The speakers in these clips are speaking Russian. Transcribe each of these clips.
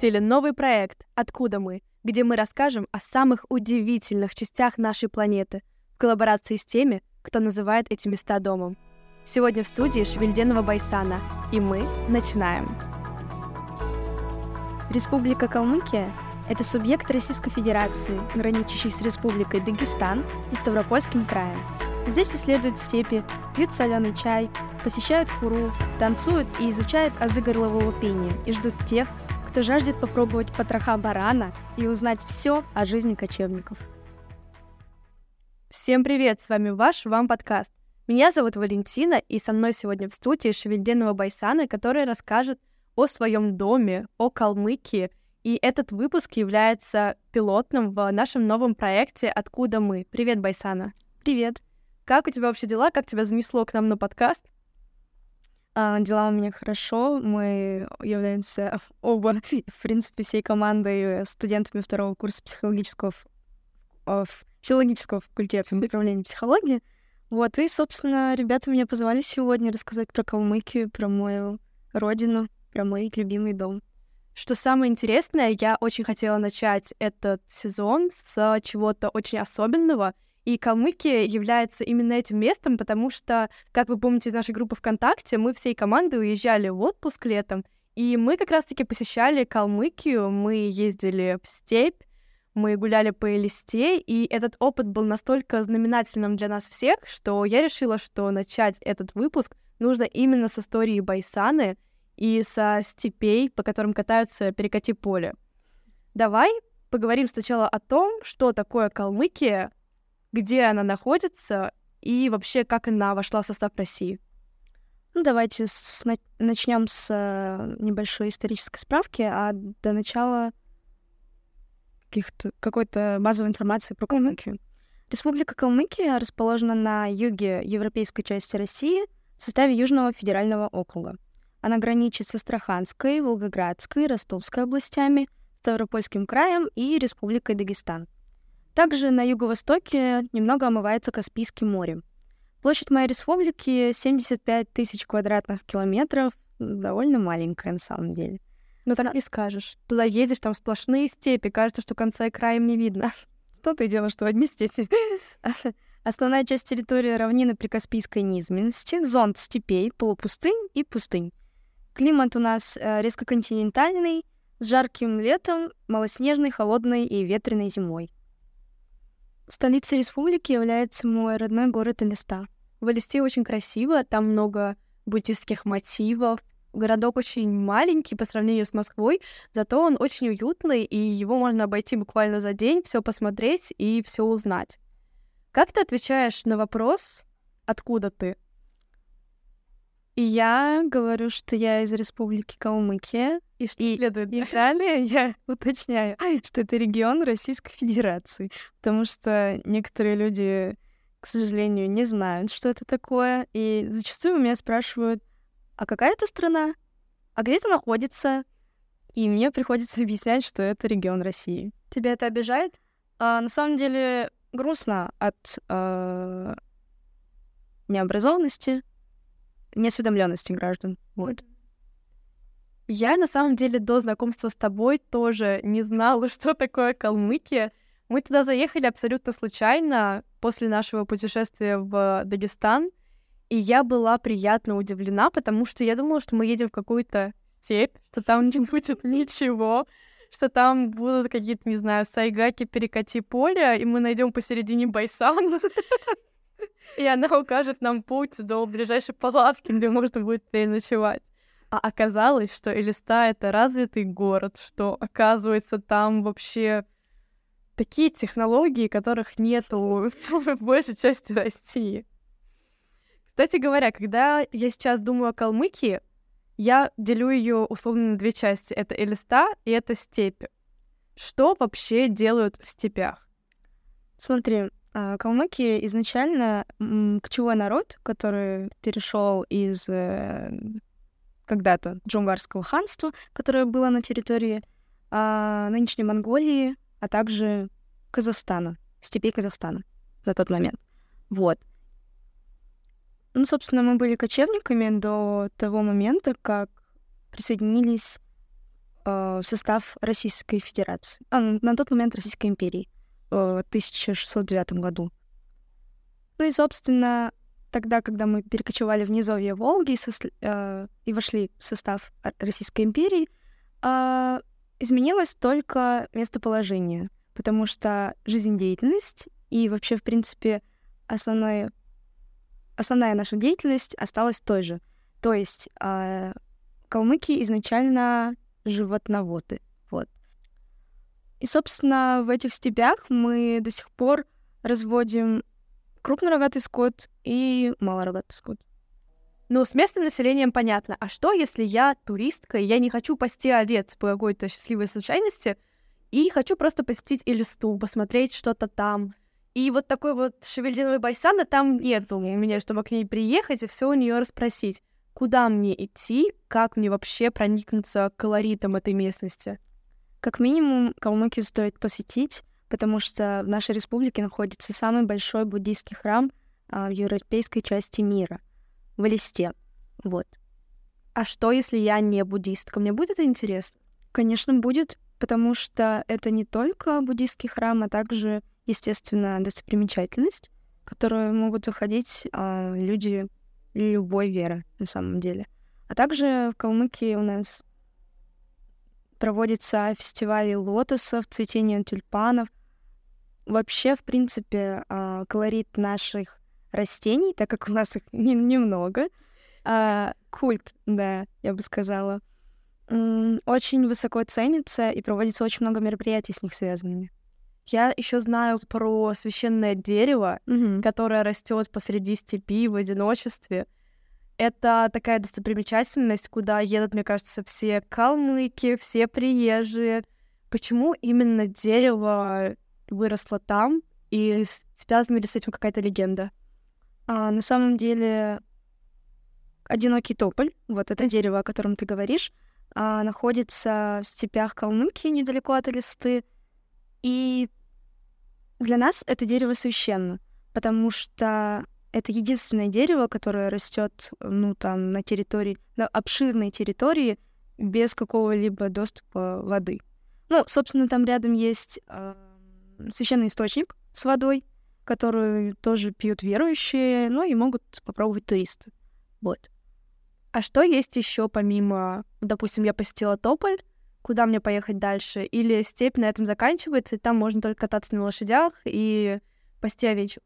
запустили новый проект «Откуда мы?», где мы расскажем о самых удивительных частях нашей планеты в коллаборации с теми, кто называет эти места домом. Сегодня в студии Шевельденова Байсана, и мы начинаем. Республика Калмыкия – это субъект Российской Федерации, граничащий с Республикой Дагестан и Ставропольским краем. Здесь исследуют степи, пьют соленый чай, посещают хуру, танцуют и изучают азы горлового пения и ждут тех, кто жаждет попробовать потроха барана и узнать все о жизни кочевников. Всем привет, с вами ваш Вам подкаст. Меня зовут Валентина, и со мной сегодня в студии Шевельденова Байсана, которая расскажет о своем доме, о Калмыкии, и этот выпуск является пилотным в нашем новом проекте «Откуда мы?». Привет, Байсана. Привет. Как у тебя вообще дела? Как тебя занесло к нам на подкаст? А, дела у меня хорошо. Мы являемся оба, в принципе, всей командой студентами второго курса психологического филологического факультета направления психологии. Вот, и, собственно, ребята меня позвали сегодня рассказать про Калмыкию, про мою родину, про мой любимый дом. Что самое интересное, я очень хотела начать этот сезон с чего-то очень особенного — и Калмыкия является именно этим местом, потому что, как вы помните из нашей группы ВКонтакте, мы всей командой уезжали в отпуск летом, и мы как раз-таки посещали Калмыкию, мы ездили в степь, мы гуляли по Элисте, и этот опыт был настолько знаменательным для нас всех, что я решила, что начать этот выпуск нужно именно с истории Байсаны и со степей, по которым катаются перекати поле. Давай поговорим сначала о том, что такое Калмыкия, где она находится и вообще как она вошла в состав России. Ну, давайте с... начнем с э, небольшой исторической справки, а до начала каких-то какой-то базовой информации про Калмыкию. Mm-hmm. Республика Калмыкия расположена на юге европейской части России в составе Южного федерального округа. Она граничит с Астраханской, Волгоградской, Ростовской областями, Ставропольским краем и Республикой Дагестан — также на юго-востоке немного омывается Каспийским морем. Площадь моей республики 75 тысяч квадратных километров, довольно маленькая на самом деле. Ну так не скажешь. Туда едешь, там сплошные степи, кажется, что конца и краем не видно. Что ты делаешь, что одни степи? Основная часть территории равнины при Каспийской низменности, зонт степей, полупустынь и пустынь. Климат у нас э, резко континентальный, с жарким летом, малоснежной, холодной и ветреной зимой. Столицей республики является мой родной город Элиста. В Элисте очень красиво, там много буддистских мотивов. Городок очень маленький по сравнению с Москвой, зато он очень уютный, и его можно обойти буквально за день, все посмотреть и все узнать. Как ты отвечаешь на вопрос, откуда ты? И я говорю, что я из Республики Калмыкия. И что и, следует? И далее я уточняю, что это регион Российской Федерации. Потому что некоторые люди, к сожалению, не знают, что это такое. И зачастую у меня спрашивают, а какая это страна? А где это находится? И мне приходится объяснять, что это регион России. Тебя это обижает? А, на самом деле грустно от э, необразованности, неосведомленности граждан. Вот. Я на самом деле до знакомства с тобой тоже не знала, что такое Калмыкия. Мы туда заехали абсолютно случайно после нашего путешествия в Дагестан, и я была приятно удивлена, потому что я думала, что мы едем в какую-то степь, что там не будет ничего, что там будут какие-то, не знаю, сайгаки, перекати поле, и мы найдем посередине Байсан. И она укажет нам путь до ближайшей палатки, где можно будет переночевать. А оказалось, что Элиста — это развитый город, что, оказывается, там вообще такие технологии, которых нету в большей части России. Кстати говоря, когда я сейчас думаю о Калмыкии, я делю ее условно на две части. Это Элиста и это степи. Что вообще делают в степях? Смотри, калмыки изначально кочевой народ, который перешел из э, когда-то джунгарского ханства, которое было на территории э, нынешней Монголии, а также Казахстана, степей Казахстана на тот момент. Вот. Ну, собственно, мы были кочевниками до того момента, как присоединились э, в состав Российской Федерации, а, на тот момент Российской империи в 1609 году. Ну и, собственно, тогда, когда мы перекочевали в низовье Волги и, со, э, и вошли в состав Российской империи, э, изменилось только местоположение, потому что жизнедеятельность и вообще, в принципе, основная, основная наша деятельность осталась той же. То есть э, калмыки изначально животноводы. И, собственно, в этих степях мы до сих пор разводим крупнорогатый скот и малорогатый скот. Ну, с местным населением понятно. А что, если я туристка, и я не хочу пасти овец по какой-то счастливой случайности, и хочу просто посетить Элисту, посмотреть что-то там. И вот такой вот шевельдиновой байсана там нету у меня, чтобы к ней приехать и все у нее расспросить. Куда мне идти, как мне вообще проникнуться колоритом этой местности? Как минимум, Калмыкию стоит посетить, потому что в нашей республике находится самый большой буддийский храм а, в европейской части мира, в Элисте. Вот. А что, если я не буддистка? Мне будет это интересно? Конечно, будет, потому что это не только буддийский храм, а также, естественно, достопримечательность, в которую могут заходить а, люди любой веры на самом деле. А также в Калмыкии у нас проводятся фестивали лотосов, цветение тюльпанов, вообще, в принципе, а, колорит наших растений, так как у нас их немного, а, культ, да, я бы сказала, очень высоко ценится и проводится очень много мероприятий с них связанными. Я еще знаю про священное дерево, mm-hmm. которое растет посреди степи в одиночестве. Это такая достопримечательность, куда едут, мне кажется, все калмыки, все приезжие. Почему именно дерево выросла там, и связана ли с этим какая-то легенда? А, на самом деле, одинокий тополь, вот это дерево, о котором ты говоришь, а, находится в степях Калмыкии, недалеко от Элисты. И для нас это дерево священно, потому что это единственное дерево, которое растет, ну, там, на территории, на обширной территории без какого-либо доступа воды. Ну, собственно, там рядом есть э, священный источник с водой, которую тоже пьют верующие, ну и могут попробовать туристы. Вот. А что есть еще помимо, допустим, я посетила Тополь, куда мне поехать дальше? Или степь на этом заканчивается, и там можно только кататься на лошадях и пасти овечек?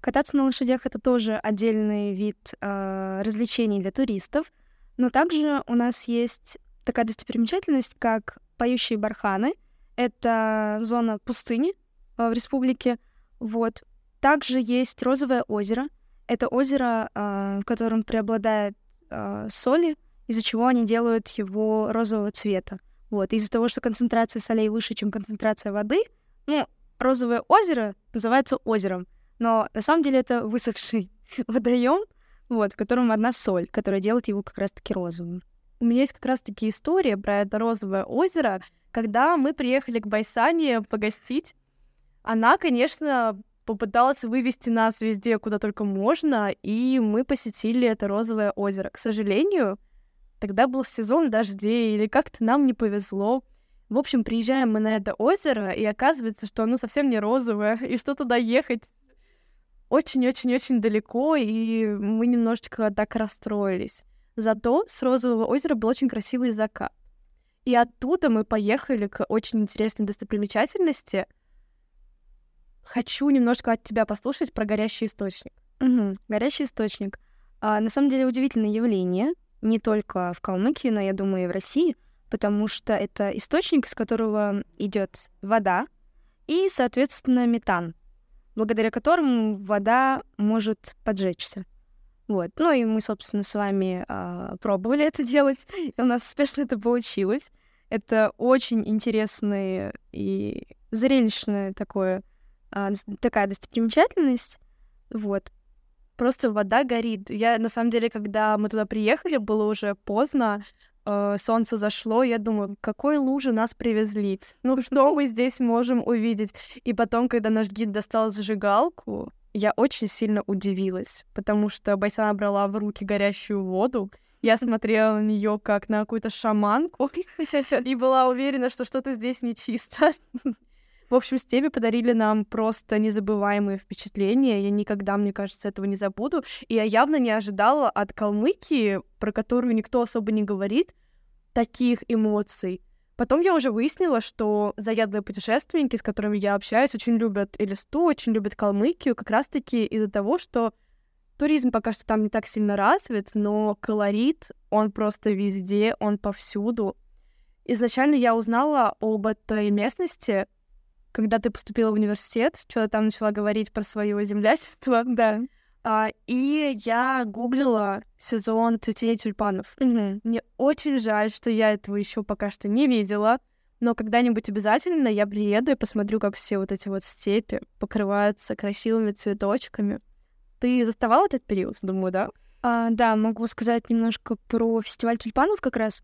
Кататься на лошадях это тоже отдельный вид э, развлечений для туристов, но также у нас есть такая достопримечательность, как поющие барханы. Это зона пустыни, Э, в республике. Вот. Также есть Розовое озеро. Это озеро, э, в котором преобладает э, соли, из-за чего они делают его розового цвета. Вот. Из-за того, что концентрация солей выше, чем концентрация воды, ну, розовое озеро называется озером. Но на самом деле это высохший водоем, вот, в котором одна соль, которая делает его как раз-таки розовым. У меня есть как раз-таки история про это розовое озеро, когда мы приехали к Байсане погостить она, конечно, попыталась вывести нас везде, куда только можно, и мы посетили это розовое озеро. К сожалению, тогда был сезон дождей, или как-то нам не повезло. В общем, приезжаем мы на это озеро, и оказывается, что оно совсем не розовое, и что туда ехать очень-очень-очень далеко, и мы немножечко так расстроились. Зато с розового озера был очень красивый закат. И оттуда мы поехали к очень интересной достопримечательности — хочу немножко от тебя послушать про горящий источник. Угу. Горящий источник. А, на самом деле удивительное явление, не только в Калмыкии, но я думаю и в России, потому что это источник, из которого идет вода и, соответственно, метан, благодаря которому вода может поджечься. Вот. Ну и мы, собственно, с вами а, пробовали это делать, и у нас успешно это получилось. Это очень интересное и зрелищное такое а, такая достопримечательность. Вот. Просто вода горит. Я, на самом деле, когда мы туда приехали, было уже поздно, э, солнце зашло, я думаю, какой лужи нас привезли? Ну, что мы здесь можем увидеть? И потом, когда наш гид достал зажигалку, я очень сильно удивилась, потому что Байсана брала в руки горящую воду, Я смотрела на нее как на какую-то шаманку и была уверена, что что-то здесь нечисто. В общем, с подарили нам просто незабываемые впечатления. Я никогда, мне кажется, этого не забуду. И я явно не ожидала от Калмыкии, про которую никто особо не говорит, таких эмоций. Потом я уже выяснила, что заядлые путешественники, с которыми я общаюсь, очень любят Элисту, очень любят Калмыкию, как раз-таки из-за того, что туризм пока что там не так сильно развит, но колорит, он просто везде, он повсюду. Изначально я узнала об этой местности когда ты поступила в университет, что-то там начала говорить про свое землячество. Да. А, и я гуглила сезон цветения тюльпанов. Мгм. Мне очень жаль, что я этого еще пока что не видела. Но когда-нибудь обязательно я приеду и посмотрю, как все вот эти вот степи покрываются красивыми цветочками. Ты заставал этот период, думаю, да? А, да, могу сказать немножко про фестиваль тюльпанов как раз.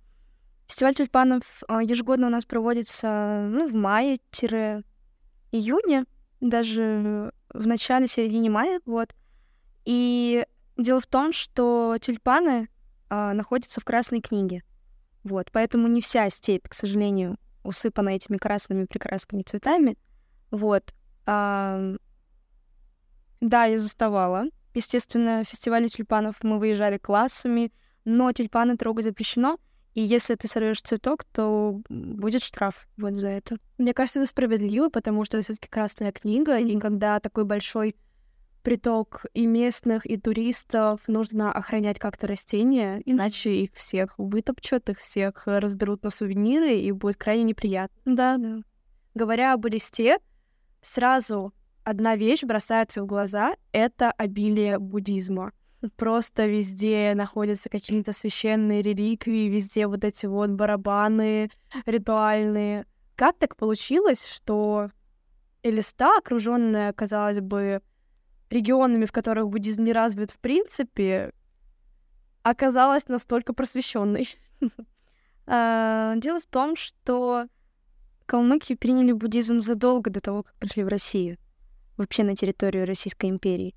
Фестиваль тюльпанов а, ежегодно у нас проводится ну, в мае-июне, даже в начале-середине мая, вот. И дело в том, что тюльпаны а, находятся в Красной книге, вот. Поэтому не вся степь, к сожалению, усыпана этими красными прекрасными цветами, вот. А, да, я заставала. Естественно, в фестивале тюльпанов мы выезжали классами, но тюльпаны трогать запрещено. И если ты сорвешь цветок, то будет штраф вот за это. Мне кажется, это справедливо, потому что это все-таки красная книга, и когда такой большой приток и местных, и туристов, нужно охранять как-то растения, иначе их всех вытопчут, их всех разберут на сувениры, и будет крайне неприятно. Да, да. Говоря об листе, сразу одна вещь бросается в глаза — это обилие буддизма. Просто везде находятся какие-то священные реликвии, везде вот эти вот барабаны ритуальные. Как так получилось, что Элиста, окруженная, казалось бы, регионами, в которых буддизм не развит в принципе, оказалась настолько просвещенной? А, дело в том, что калмыки приняли буддизм задолго до того, как пришли в Россию, вообще на территорию Российской империи.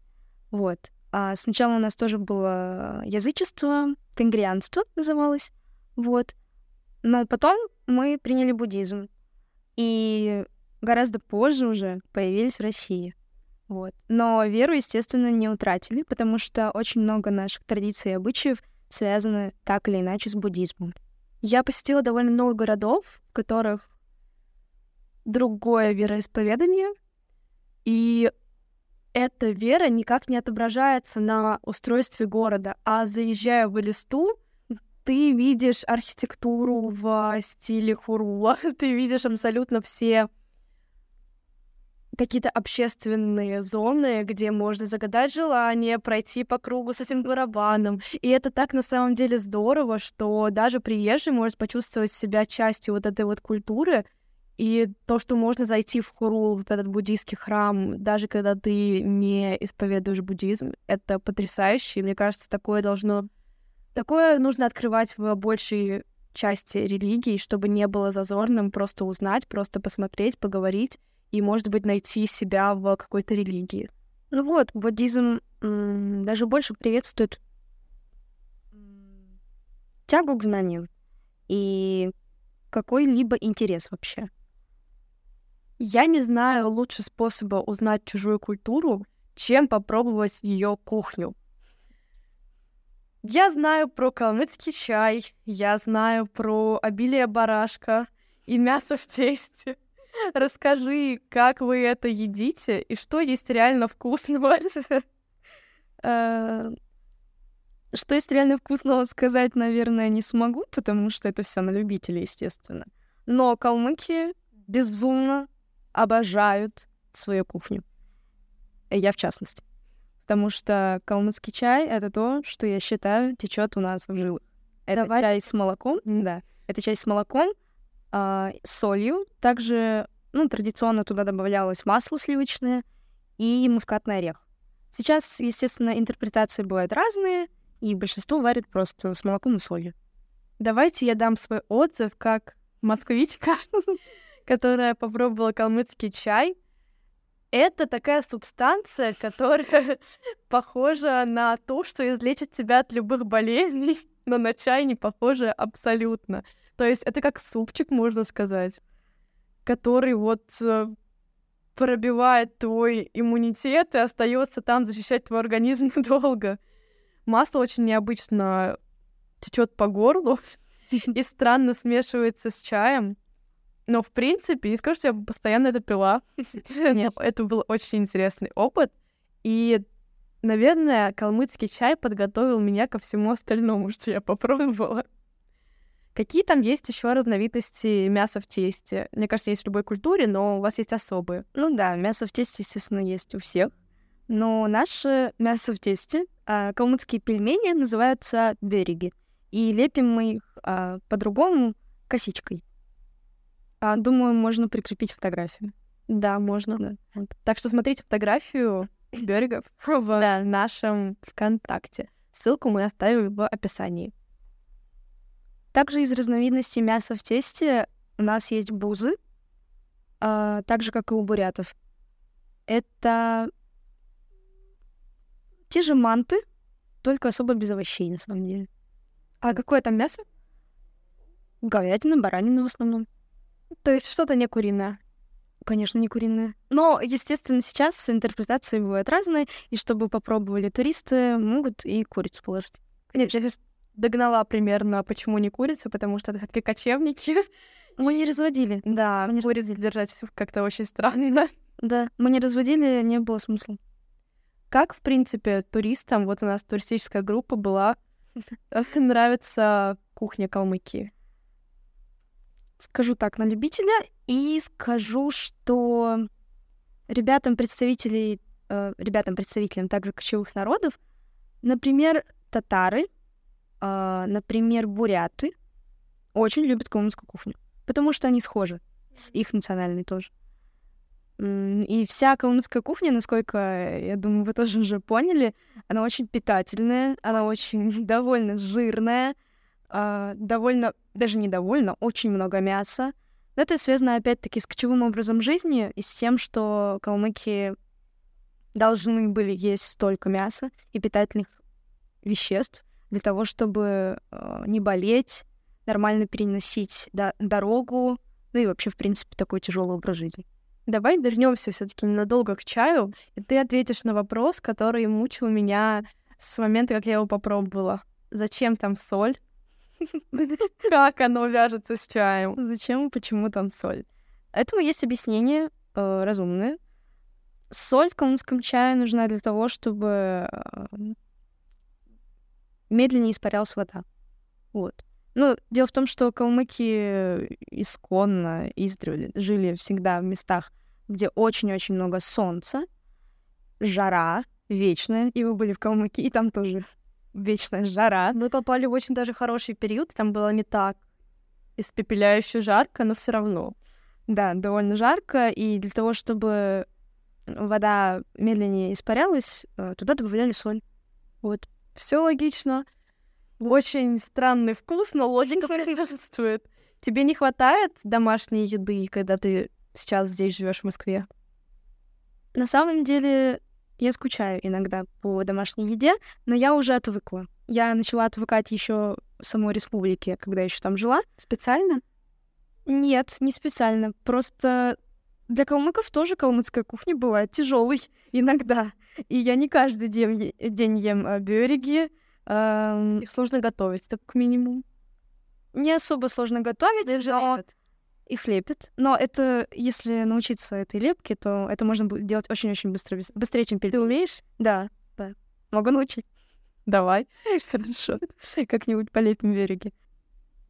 Вот. А сначала у нас тоже было язычество, тенгрианство называлось, вот. Но потом мы приняли буддизм. И гораздо позже уже появились в России. Вот. Но веру, естественно, не утратили, потому что очень много наших традиций и обычаев связаны так или иначе с буддизмом. Я посетила довольно много городов, в которых другое вероисповедание, и эта вера никак не отображается на устройстве города, а заезжая в Элисту, ты видишь архитектуру в стиле хурула, ты видишь абсолютно все какие-то общественные зоны, где можно загадать желание, пройти по кругу с этим барабаном. И это так на самом деле здорово, что даже приезжий может почувствовать себя частью вот этой вот культуры, и то, что можно зайти в Хурул, в этот буддийский храм, даже когда ты не исповедуешь буддизм, это потрясающе. И мне кажется, такое должно... Такое нужно открывать в большей части религии, чтобы не было зазорным просто узнать, просто посмотреть, поговорить и, может быть, найти себя в какой-то религии. Ну вот, буддизм даже больше приветствует тягу к знаниям и какой-либо интерес вообще. Я не знаю лучше способа узнать чужую культуру, чем попробовать ее кухню. Я знаю про калмыцкий чай, я знаю про обилие барашка и мясо в тесте. Расскажи, как вы это едите и что есть реально вкусного. Э, Что есть реально вкусного сказать, наверное, не смогу, потому что это все на любителей, естественно. Но калмыки безумно обожают свою кухню. Я в частности. Потому что калмыцкий чай — это то, что я считаю течет у нас в жилах. Это Давай. чай с молоком, да. Это чай с молоком, а, с солью. Также, ну, традиционно туда добавлялось масло сливочное и мускатный орех. Сейчас, естественно, интерпретации бывают разные, и большинство варит просто с молоком и солью. Давайте я дам свой отзыв как москвичка, которая попробовала калмыцкий чай. Это такая субстанция, которая похожа на то, что излечит тебя от любых болезней. но на чай не похоже абсолютно. То есть это как супчик, можно сказать, который вот э, пробивает твой иммунитет и остается там защищать твой организм долго. Масло очень необычно течет по горлу и странно смешивается с чаем. Но, в принципе, не скажу, что я постоянно это пила. Нет. Это был очень интересный опыт. И, наверное, калмыцкий чай подготовил меня ко всему остальному, что я попробовала. Какие там есть еще разновидности мяса в тесте? Мне кажется, есть в любой культуре, но у вас есть особые. Ну да, мясо в тесте, естественно, есть у всех. Но наше мясо в тесте, а, калмыцкие пельмени называются береги. И лепим мы их а, по-другому косичкой. А, думаю, можно прикрепить фотографию. Да, можно. Да. Вот. Так что смотрите фотографию берегов в да. нашем ВКонтакте. Ссылку мы оставим в описании. Также из разновидностей мяса в тесте у нас есть бузы, а, так же, как и у бурятов. Это те же манты, только особо без овощей, на самом деле. А какое там мясо? Говядина, баранина в основном. То есть что-то не куриное? Конечно, не куриное. Но, естественно, сейчас интерпретации бывают разные, и чтобы попробовали туристы, могут и курицу положить. Нет, я сейчас догнала примерно, почему не курица, потому что это все-таки кочевники. Мы не разводили. Да, мы курицу держать как-то очень странно. Да, мы не разводили, не было смысла. Как, в принципе, туристам, вот у нас туристическая группа была, нравится кухня Калмыкии? Скажу так, на любителя, и скажу, что ребятам представителей, э, ребятам представителям также кочевых народов, например, татары, э, например, буряты, очень любят калмыцкую кухню, потому что они схожи с их национальной тоже. И вся калмыцкая кухня, насколько, я думаю, вы тоже уже поняли, она очень питательная, она очень довольно жирная, а, довольно, даже недовольно, очень много мяса. Но это связано, опять-таки, с кочевым образом жизни и с тем, что калмыки должны были есть столько мяса и питательных веществ для того, чтобы э, не болеть, нормально переносить до- дорогу, ну и вообще, в принципе, такой тяжелый образ жизни. Давай вернемся все-таки ненадолго к чаю, и ты ответишь на вопрос, который мучил меня с момента, как я его попробовала. Зачем там соль? Как оно вяжется с чаем? Зачем и почему там соль? Этому есть объяснение э, разумное. Соль в калмыцком чае нужна для того, чтобы э, медленнее испарялась вода. Вот. Ну, дело в том, что калмыки исконно, издревле жили всегда в местах, где очень-очень много солнца, жара вечная, и вы были в Калмыкии, и там тоже вечная жара. Мы попали в очень даже хороший период, там было не так испепеляюще жарко, но все равно. Да, довольно жарко, и для того, чтобы вода медленнее испарялась, э, туда добавляли соль. Вот. Все логично. Очень странный вкус, но логика присутствует. Тебе не хватает домашней еды, когда ты сейчас здесь живешь в Москве? На самом деле, я скучаю иногда по домашней еде, но я уже отвыкла. Я начала отвыкать еще в самой республике, когда еще там жила. Специально? Нет, не специально. Просто для калмыков тоже калмыцкая кухня бывает тяжелой иногда. И я не каждый день, день ем береги. Эм... Их сложно готовить, так к минимум. Не особо сложно готовить, но их лепят. Но это, если научиться этой лепке, то это можно будет делать очень-очень быстро, быстрее, чем пельмени. Ты умеешь? Да, да. Могу научить. Давай. Хорошо. Как-нибудь полепим береги.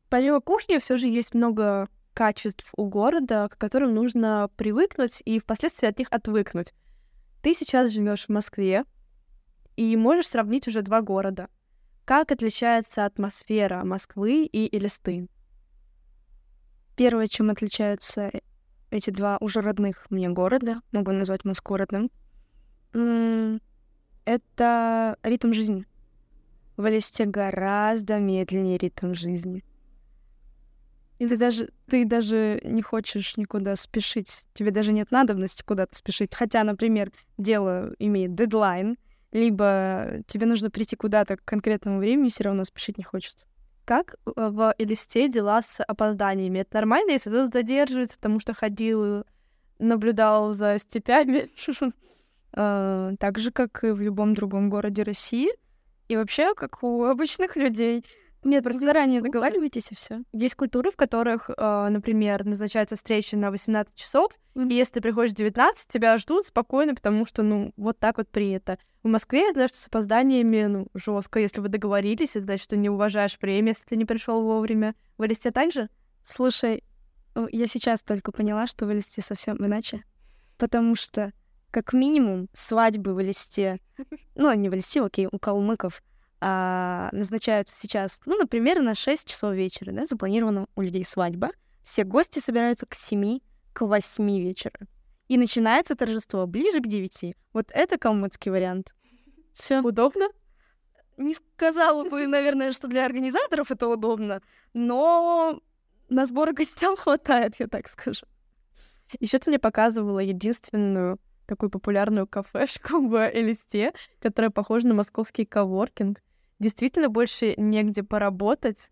Помимо кухни все же есть много качеств у города, к которым нужно привыкнуть и впоследствии от них отвыкнуть. Ты сейчас живешь в Москве и можешь сравнить уже два города. Как отличается атмосфера Москвы и Элисты? Первое, чем отличаются эти два уже родных мне города, могу назвать Москву родным, это ритм жизни. В Элисте гораздо медленнее ритм жизни. И ты даже, ты даже не хочешь никуда спешить. Тебе даже нет надобности куда-то спешить. Хотя, например, дело имеет дедлайн, либо тебе нужно прийти куда-то к конкретному времени, все равно спешить не хочется. Как э, в Элисте дела с опозданиями? Это нормально, если кто-то задерживается, потому что ходил, наблюдал за степями? А, так же, как и в любом другом городе России. И вообще, как у обычных людей. Нет, просто заранее договаривайтесь и все. Есть культуры, в которых, э, например, назначается встреча на 18 часов, mm-hmm. и если ты приходишь в 19, тебя ждут спокойно, потому что, ну, вот так вот принято. В Москве я знаю, что с опозданиями, ну, жестко. Если вы договорились, это значит, что не уважаешь время, если ты не пришел вовремя. В Элисте так же? Слушай, я сейчас только поняла, что в Элисте совсем иначе. Потому что, как минимум, свадьбы в Элисте, ну, не в Элисте, окей, у калмыков — а, назначаются сейчас, ну, например, на 6 часов вечера, да, запланирована у людей свадьба. Все гости собираются к 7, к 8 вечера. И начинается торжество ближе к 9. Вот это калмыцкий вариант. Все. Удобно? Не сказала бы, наверное, что для организаторов это удобно, но на сборы гостям хватает, я так скажу. Еще ты мне показывала единственную такую популярную кафешку в Элисте, которая похожа на московский коворкинг действительно больше негде поработать.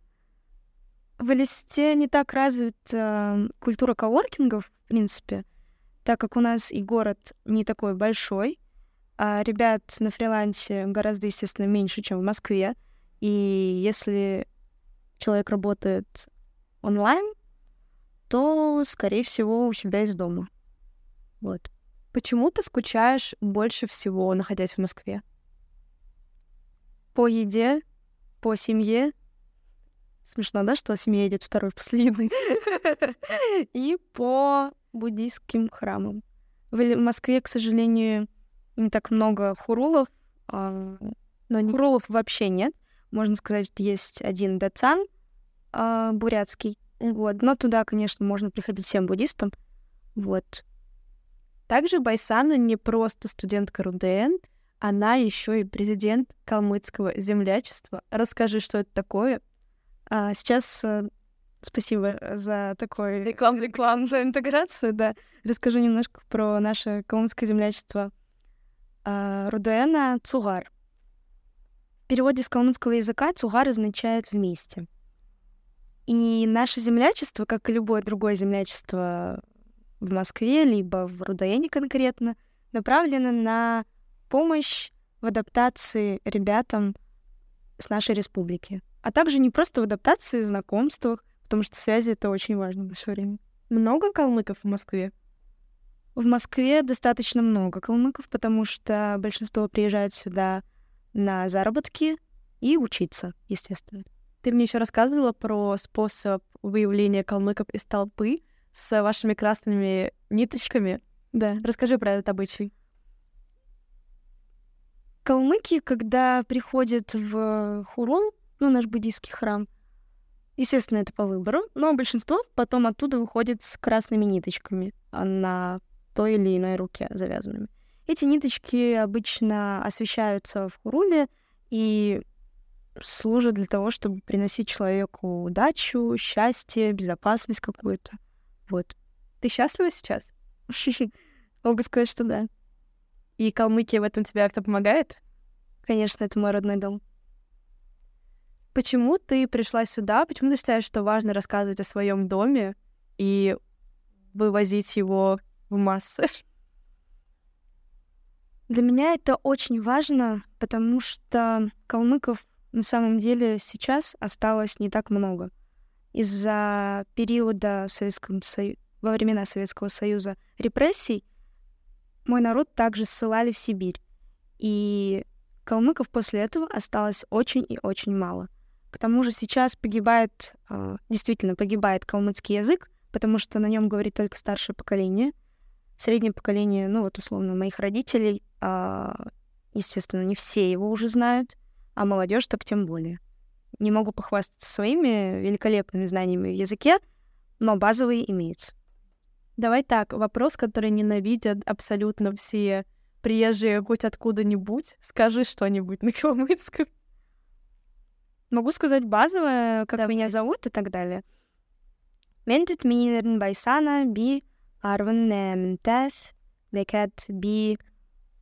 В Элисте не так развита э, культура коворкингов, в принципе, так как у нас и город не такой большой, а ребят на фрилансе гораздо, естественно, меньше, чем в Москве. И если человек работает онлайн, то, скорее всего, у себя из дома. Вот. Почему ты скучаешь больше всего, находясь в Москве? По еде, по семье. Смешно, да, что семья идет второй последний. И по буддийским храмам. В Москве, к сожалению, не так много хурулов, а, но хурулов вообще нет. Можно сказать, есть один дацан а, бурятский. Вот. Но туда, конечно, можно приходить всем буддистам. Вот. Также Байсана не просто студентка РУДН, она еще и президент калмыцкого землячества. Расскажи, что это такое. А, сейчас а, спасибо за такой реклам за интеграцию, да. Расскажу немножко про наше калмыцкое землячество. А, Рудуэна Цугар. В переводе с калмыцкого языка Цугар означает «вместе». И наше землячество, как и любое другое землячество в Москве, либо в Рудоене конкретно, направлено на помощь в адаптации ребятам с нашей республики. А также не просто в адаптации, знакомствах, потому что связи — это очень важно в наше время. Много калмыков в Москве? В Москве достаточно много калмыков, потому что большинство приезжают сюда на заработки и учиться, естественно. Ты мне еще рассказывала про способ выявления калмыков из толпы с вашими красными ниточками. Да. Расскажи про этот обычай. Калмыки, когда приходят в Хурон, ну, наш буддийский храм, естественно, это по выбору, но большинство потом оттуда выходит с красными ниточками а на той или иной руке завязанными. Эти ниточки обычно освещаются в Хуруле и служат для того, чтобы приносить человеку удачу, счастье, безопасность какую-то. Вот. Ты счастлива сейчас? Могу сказать, что да. И Калмыкия в этом тебе как-то помогает? Конечно, это мой родной дом. Почему ты пришла сюда? Почему ты считаешь, что важно рассказывать о своем доме и вывозить его в массы? Для меня это очень важно, потому что калмыков на самом деле сейчас осталось не так много. Из-за периода в Советском Союзе, во времена Советского Союза репрессий мой народ также ссылали в Сибирь. И калмыков после этого осталось очень и очень мало. К тому же сейчас погибает, а, действительно погибает калмыцкий язык, потому что на нем говорит только старшее поколение. Среднее поколение, ну вот условно моих родителей, а, естественно, не все его уже знают, а молодежь так тем более. Не могу похвастаться своими великолепными знаниями в языке, но базовые имеются. Давай так, вопрос, который ненавидят абсолютно все приезжие хоть откуда-нибудь. Скажи что-нибудь на калмыцком. Могу сказать базовое, как Давай. меня зовут и так далее. Мен тут байсана би арвын нэмтэс лекет би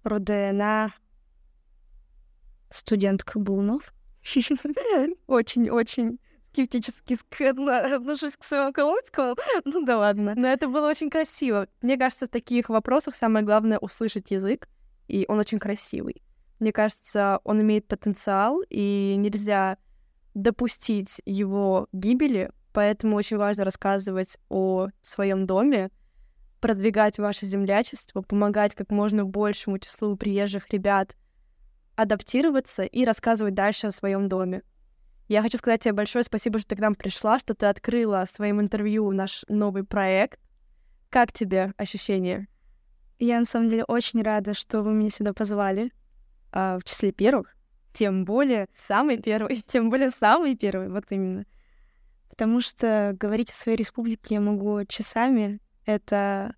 родена студентка Булнов. Очень-очень скептически отношусь к своему колумбскому. Ну да ладно. Но это было очень красиво. Мне кажется, в таких вопросах самое главное услышать язык, и он очень красивый. Мне кажется, он имеет потенциал, и нельзя допустить его гибели, поэтому очень важно рассказывать о своем доме, продвигать ваше землячество, помогать как можно большему числу приезжих ребят адаптироваться и рассказывать дальше о своем доме. Я хочу сказать тебе большое спасибо, что ты к нам пришла, что ты открыла своим интервью наш новый проект. Как тебе ощущения? Я на самом деле очень рада, что вы меня сюда позвали. А, в числе первых. Тем более... Самый первый. Тем более самый первый, вот именно. Потому что говорить о своей республике я могу часами. Это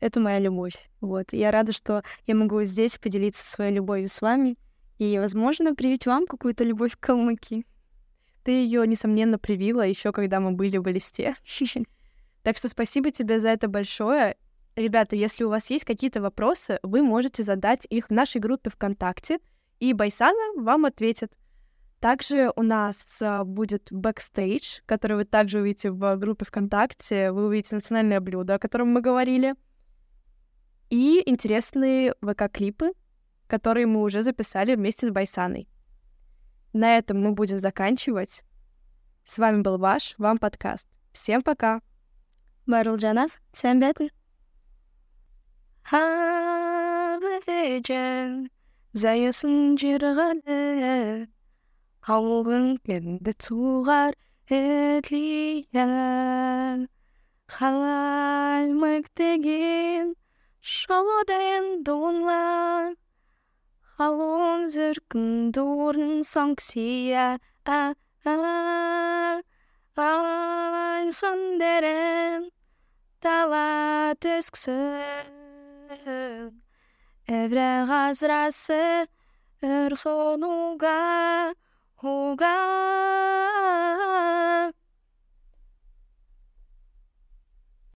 это моя любовь. Вот. Я рада, что я могу здесь поделиться своей любовью с вами и, возможно, привить вам какую-то любовь к Калмыкии. Ты ее, несомненно, привила еще когда мы были в Элисте. Так что спасибо тебе за это большое. Ребята, если у вас есть какие-то вопросы, вы можете задать их в нашей группе ВКонтакте, и Байсана вам ответит. Также у нас а, будет бэкстейдж, который вы также увидите в группе ВКонтакте. Вы увидите национальное блюдо, о котором мы говорили, и интересные ВК-клипы, которые мы уже записали вместе с Байсаной. На этом мы будем заканчивать. С вами был ваш Вам подкаст. Всем пока! Барул Джанов, всем tuğar etliyen, Halmak degin, şoladen donlan, ал он зүркінді орынсаң сия айхандерін тала төсксің эвре ғазрасы өр хонуга